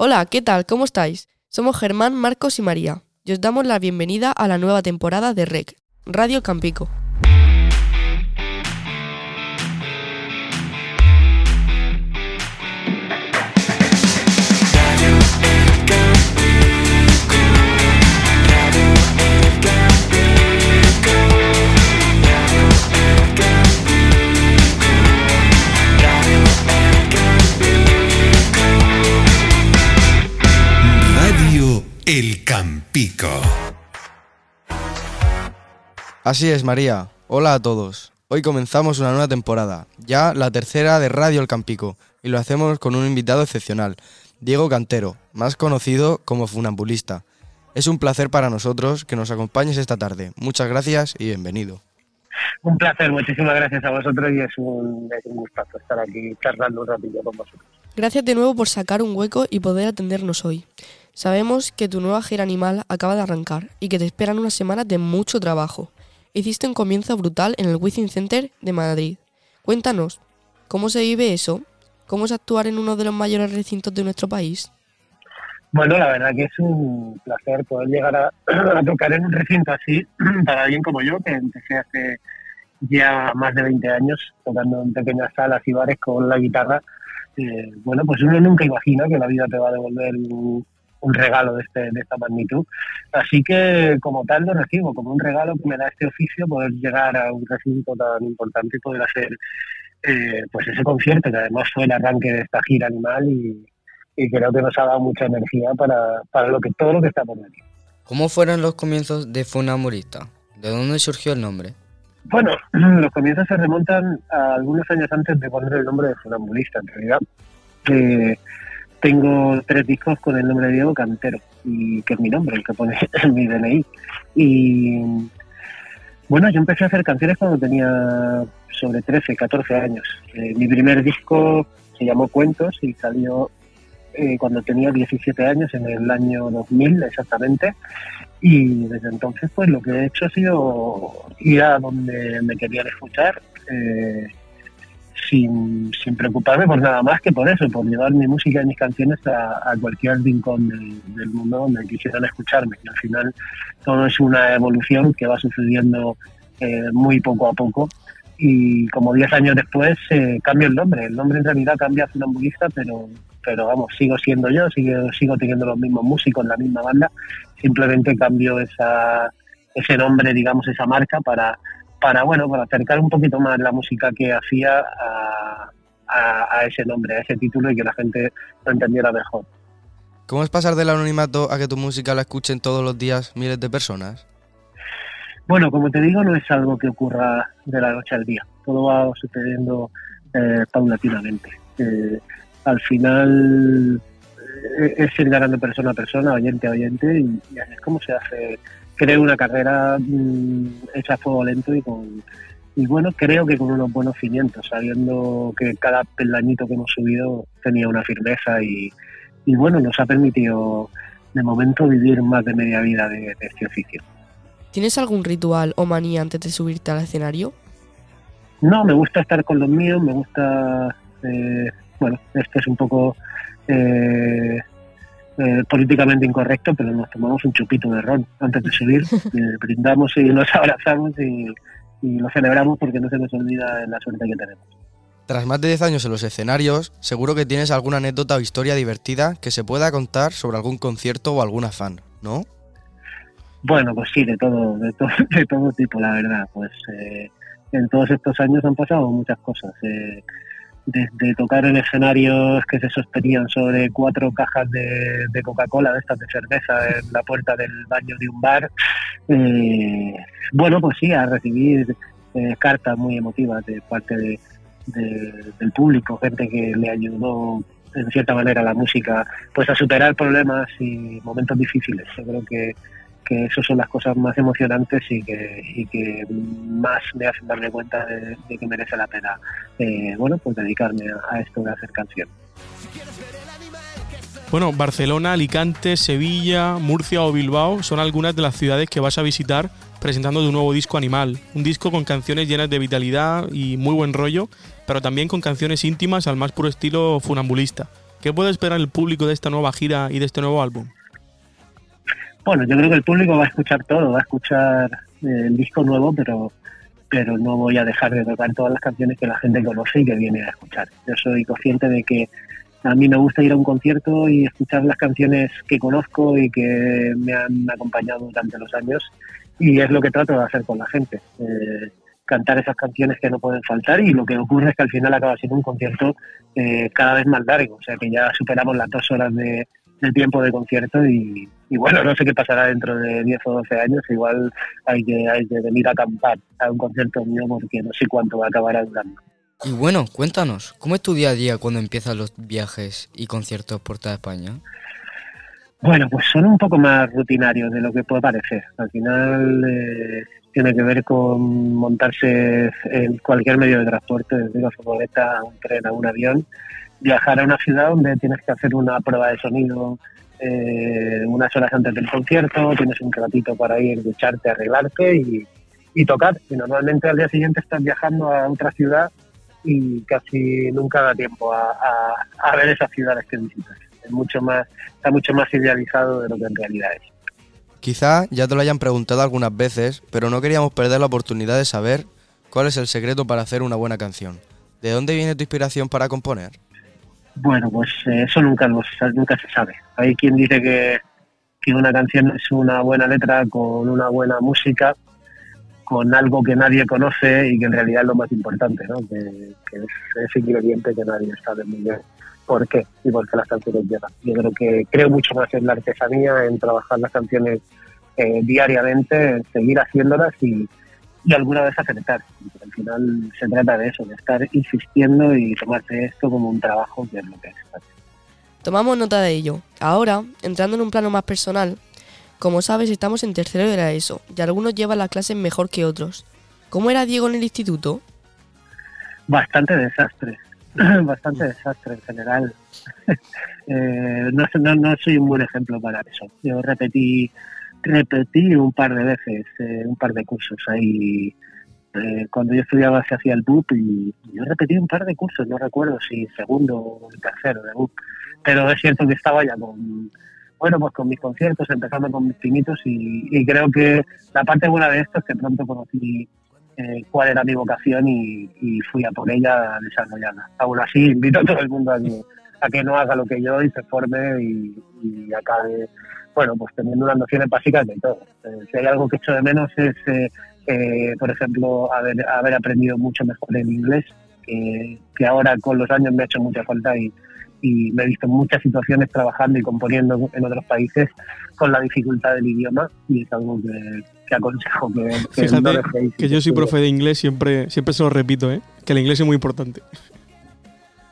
Hola, ¿qué tal? ¿Cómo estáis? Somos Germán, Marcos y María y os damos la bienvenida a la nueva temporada de REC, Radio Campico. Así es, María. Hola a todos. Hoy comenzamos una nueva temporada, ya la tercera de Radio El Campico, y lo hacemos con un invitado excepcional, Diego Cantero, más conocido como funambulista. Es un placer para nosotros que nos acompañes esta tarde. Muchas gracias y bienvenido. Un placer, muchísimas gracias a vosotros y es un, es un gustazo estar aquí charlando un ratillo con vosotros. Gracias de nuevo por sacar un hueco y poder atendernos hoy. Sabemos que tu nueva gira animal acaba de arrancar y que te esperan unas semanas de mucho trabajo. Hiciste un comienzo brutal en el Within Center de Madrid. Cuéntanos, ¿cómo se vive eso? ¿Cómo es actuar en uno de los mayores recintos de nuestro país? Bueno, la verdad que es un placer poder llegar a, tocar en un recinto así para alguien como yo, que empecé hace ya más de 20 años tocando en pequeñas salas y bares con la guitarra. Eh, bueno, pues uno nunca imagina que la vida te va a devolver un regalo de, este, de esta magnitud. Así que como tal lo recibo, como un regalo que me da este oficio, poder llegar a un recinto tan importante y poder hacer eh, pues ese concierto, que además fue el arranque de esta gira animal y, y creo que nos ha dado mucha energía para, para lo que todo lo que está por aquí. ¿Cómo fueron los comienzos de Funambulista? ¿De dónde surgió el nombre? Bueno, los comienzos se remontan a algunos años antes de poner el nombre de funambulista, en realidad. Eh, tengo tres discos con el nombre de Diego Cantero, y que es mi nombre, el que pone en mi DNI. Y bueno, yo empecé a hacer canciones cuando tenía sobre 13, 14 años. Eh, mi primer disco se llamó Cuentos y salió eh, cuando tenía 17 años, en el año 2000 exactamente. Y desde entonces, pues lo que he hecho ha sido ir a donde me querían escuchar, eh, sin, preocuparme por nada más que por eso, por llevar mi música y mis canciones a, cualquier rincón del, del mundo donde quisieran escucharme. Y al final todo es una evolución que va sucediendo eh, muy poco a poco. Y como 10 años después eh, cambio el nombre. El nombre en realidad cambia a Funambulista, pero, pero vamos, sigo siendo yo, sigo, sigo teniendo los mismos músicos, la misma banda. Simplemente cambio esa, ese nombre, digamos, esa marca para, para bueno para acercar un poquito más la música que hacía a, a, a, ese nombre, a ese título y que la gente lo entendiera mejor. ¿Cómo es pasar del anonimato a que tu música la escuchen todos los días miles de personas? Bueno, como te digo, no es algo que ocurra de la noche al día. Todo va sucediendo eh, paulatinamente. Eh, al final eh, es ir ganando persona a persona, oyente a oyente, y, y así es como se hace creo una carrera mmm, hecha a fuego lento y con y bueno creo que con unos buenos cimientos sabiendo que cada peldañito que hemos subido tenía una firmeza y, y bueno nos ha permitido de momento vivir más de media vida de, de este oficio ¿Tienes algún ritual o manía antes de subirte al escenario? No, me gusta estar con los míos, me gusta, eh, bueno, este es un poco eh, eh, políticamente incorrecto, pero nos tomamos un chupito de ron antes de subir, eh, brindamos y nos abrazamos y, y, lo celebramos porque no se nos olvida la suerte que tenemos. Tras más de 10 años en los escenarios, seguro que tienes alguna anécdota o historia divertida que se pueda contar sobre algún concierto o alguna fan, ¿no? Bueno, pues sí, de todo, de todo, de todo tipo, la verdad. Pues eh, en todos estos años han pasado muchas cosas. Eh, desde tocar en escenarios que se sostenían sobre cuatro cajas de, Coca-Cola, de estas de cerveza, en la puerta del baño de un bar. Eh, bueno, pues sí, a recibir eh, cartas muy emotivas de parte de, de, del público, gente que le ayudó en cierta manera la música pues a superar problemas y momentos difíciles. Yo creo que que esas son las cosas más emocionantes y que, más me hacen darme cuenta de, que merece la pena eh, bueno pues dedicarme a, a, esto de hacer canción. Bueno, Barcelona, Alicante, Sevilla, Murcia o Bilbao son algunas de las ciudades que vas a visitar presentando tu nuevo disco Animal, un disco con canciones llenas de vitalidad y muy buen rollo, pero también con canciones íntimas al más puro estilo funambulista. ¿Qué puede esperar el público de esta nueva gira y de este nuevo álbum? Bueno, yo creo que el público va a escuchar todo, va a escuchar eh, el disco nuevo, pero pero no voy a dejar de tocar todas las canciones que la gente conoce y que viene a escuchar. Yo soy consciente de que a mí me gusta ir a un concierto y escuchar las canciones que conozco y que me han acompañado durante los años y es lo que trato de hacer con la gente. Eh, cantar esas canciones que no pueden faltar y lo que ocurre es que al final acaba siendo un concierto eh, cada vez más largo, o sea que ya superamos las dos horas de, tiempo de concierto y, bueno, no sé qué pasará dentro de 10 o 12 años, igual hay que, hay que venir a acampar a un concierto mío porque no sé cuánto va a acabar durando. Y bueno, cuéntanos, ¿cómo es tu día a día cuando empiezan los viajes y conciertos por toda España? Bueno, pues son un poco más rutinarios de lo que puede parecer. Al final eh, tiene que ver con montarse en cualquier medio de transporte, desde una furgoneta a un tren, a un avión, viajar a una ciudad donde tienes que hacer una prueba de sonido eh, unas horas antes del concierto, tienes un ratito para ir, ducharte, arreglarte y, tocar. Y normalmente al día siguiente estás viajando a otra ciudad y casi nunca da tiempo a, ver esas ciudades que visitas. Es mucho más, está mucho más idealizado de lo que en realidad es. Quizá ya te lo hayan preguntado algunas veces, pero no queríamos perder la oportunidad de saber cuál es el secreto para hacer una buena canción. ¿De dónde viene tu inspiración para componer? Bueno, pues eh, eso nunca, nunca se sabe. Hay quien dice que, que una canción es una buena letra con una buena música con algo que nadie conoce y que en realidad es lo más importante, ¿no? que, es ese que nadie sabe muy bien por qué y por qué las canciones llegan. Yo creo que creo mucho más en la artesanía, en trabajar las canciones eh, diariamente, en seguir haciéndolas y, y alguna vez acertar. al final se trata de eso, de estar insistiendo y tomarse esto como un trabajo que es lo que es. Tomamos nota de ello. Ahora, entrando en un plano más personal, como sabes, estamos en tercero de la ESO y algunos llevan las clases mejor que otros. ¿Cómo era Diego en el instituto? Bastante desastre, bastante desastre en general. Eh, no, no, soy un buen ejemplo para eso. Yo repetí, repetí un par de veces, eh, un par de cursos ahí. Eh, cuando yo estudiaba se hacía el BUP y yo repetí un par de cursos, no recuerdo si segundo o tercero de BUP, pero es cierto que estaba ya con bueno, pues con mis conciertos, empezando con mis pinitos y, creo que la parte buena de esto es que pronto conocí eh, cuál era mi vocación y, fui a por ella a desarrollarla. Aún así, invito a todo el mundo a que, a que no haga lo que yo y se forme y, acabe, bueno, pues teniendo unas nociones básicas de todo. Eh, si hay algo que echo de menos es, eh, por ejemplo, haber, haber aprendido mucho mejor el inglés, que ahora con los años me ha hecho mucha falta y, y me he visto en muchas situaciones trabajando y componiendo en otros países con la dificultad del idioma y es algo que, aconsejo que, que Fíjate que yo soy profe de inglés, siempre, siempre se lo repito, ¿eh? que el inglés es muy importante.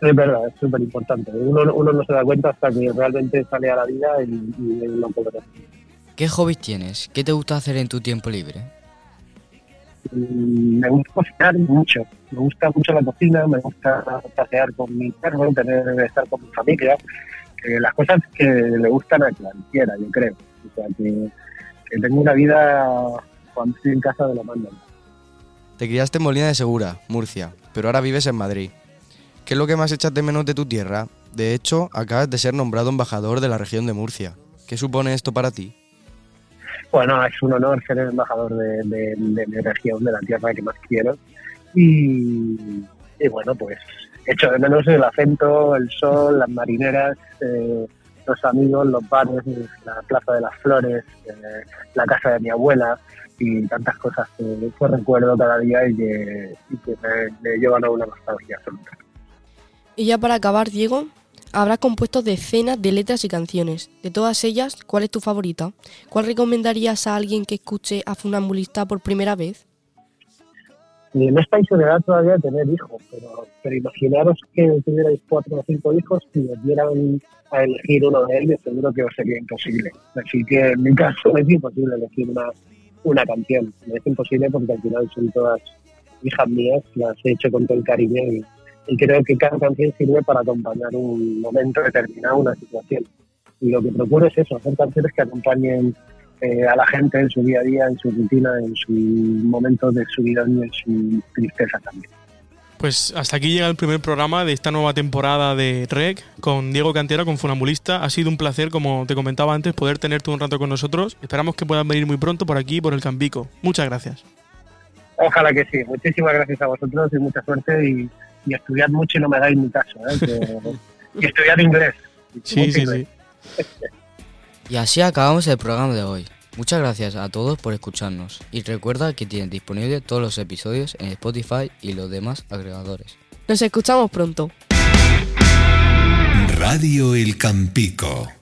Es verdad, es súper importante. Uno, uno, no se da cuenta hasta que realmente sale a la vida y, y lo puede ¿Qué hobbies tienes? ¿Qué te gusta hacer en tu tiempo libre? Mm, me gusta cocinar mucho, me gusta mucho la cocina, me gusta pasear con mi perro, tener estar con mi familia, las cosas que le gustan a cualquiera, yo creo. O sea, que, tengo una vida cuando estoy en casa de la manda. Te criaste en Molina de Segura, Murcia, pero ahora vives en Madrid. ¿Qué es lo que más echas de menos de tu tierra? De hecho, acabas de ser nombrado embajador de la región de Murcia. ¿Qué supone esto para ti? Bueno, es un honor ser el embajador de, mi región, de la tierra que más quiero. Y, bueno, pues echo de menos el acento, el sol, las marineras, eh, los amigos, los bares, la Plaza de las Flores, eh, la casa de mi abuela y tantas cosas que, recuerdo cada día y que, me, me, llevan a una nostalgia absoluta. Y ya para acabar, Diego, Habrá compuesto decenas de letras y canciones. De todas ellas, ¿cuál es tu favorita? ¿Cuál recomendarías a alguien que escuche a Funambulista por primera vez? no estáis en edad todavía de tener hijos, pero, pero imaginaros que tuvierais cuatro o cinco hijos y os dieran a elegir uno de ellos, seguro que os sería imposible. Así que en mi caso es imposible elegir una, una canción. Es imposible porque al final son todas hijas mías, las he hecho con todo el cariño y, y creo que cada canción sirve para acompañar un momento determinado, una situación. Y lo que procuro es eso, hacer canciones que acompañen eh, a la gente en su día a día, en su rutina, en su momento de subida y en su tristeza también. Pues hasta aquí llega el primer programa de esta nueva temporada de REC con Diego Cantera, con Funambulista. Ha sido un placer, como te comentaba antes, poder tenerte un rato con nosotros. Esperamos que puedas venir muy pronto por aquí, por el Campico. Muchas gracias. Ojalá que sí. Muchísimas gracias a vosotros y mucha suerte y, y estudiad mucho y no me dais mi caso. ¿eh? Que, y estudiad inglés. Sí, sí, sí. Y así acabamos el programa de hoy. Muchas gracias a todos por escucharnos y recuerda que tienen disponibles todos los episodios en Spotify y los demás agregadores. Nos escuchamos pronto. Radio El Campico.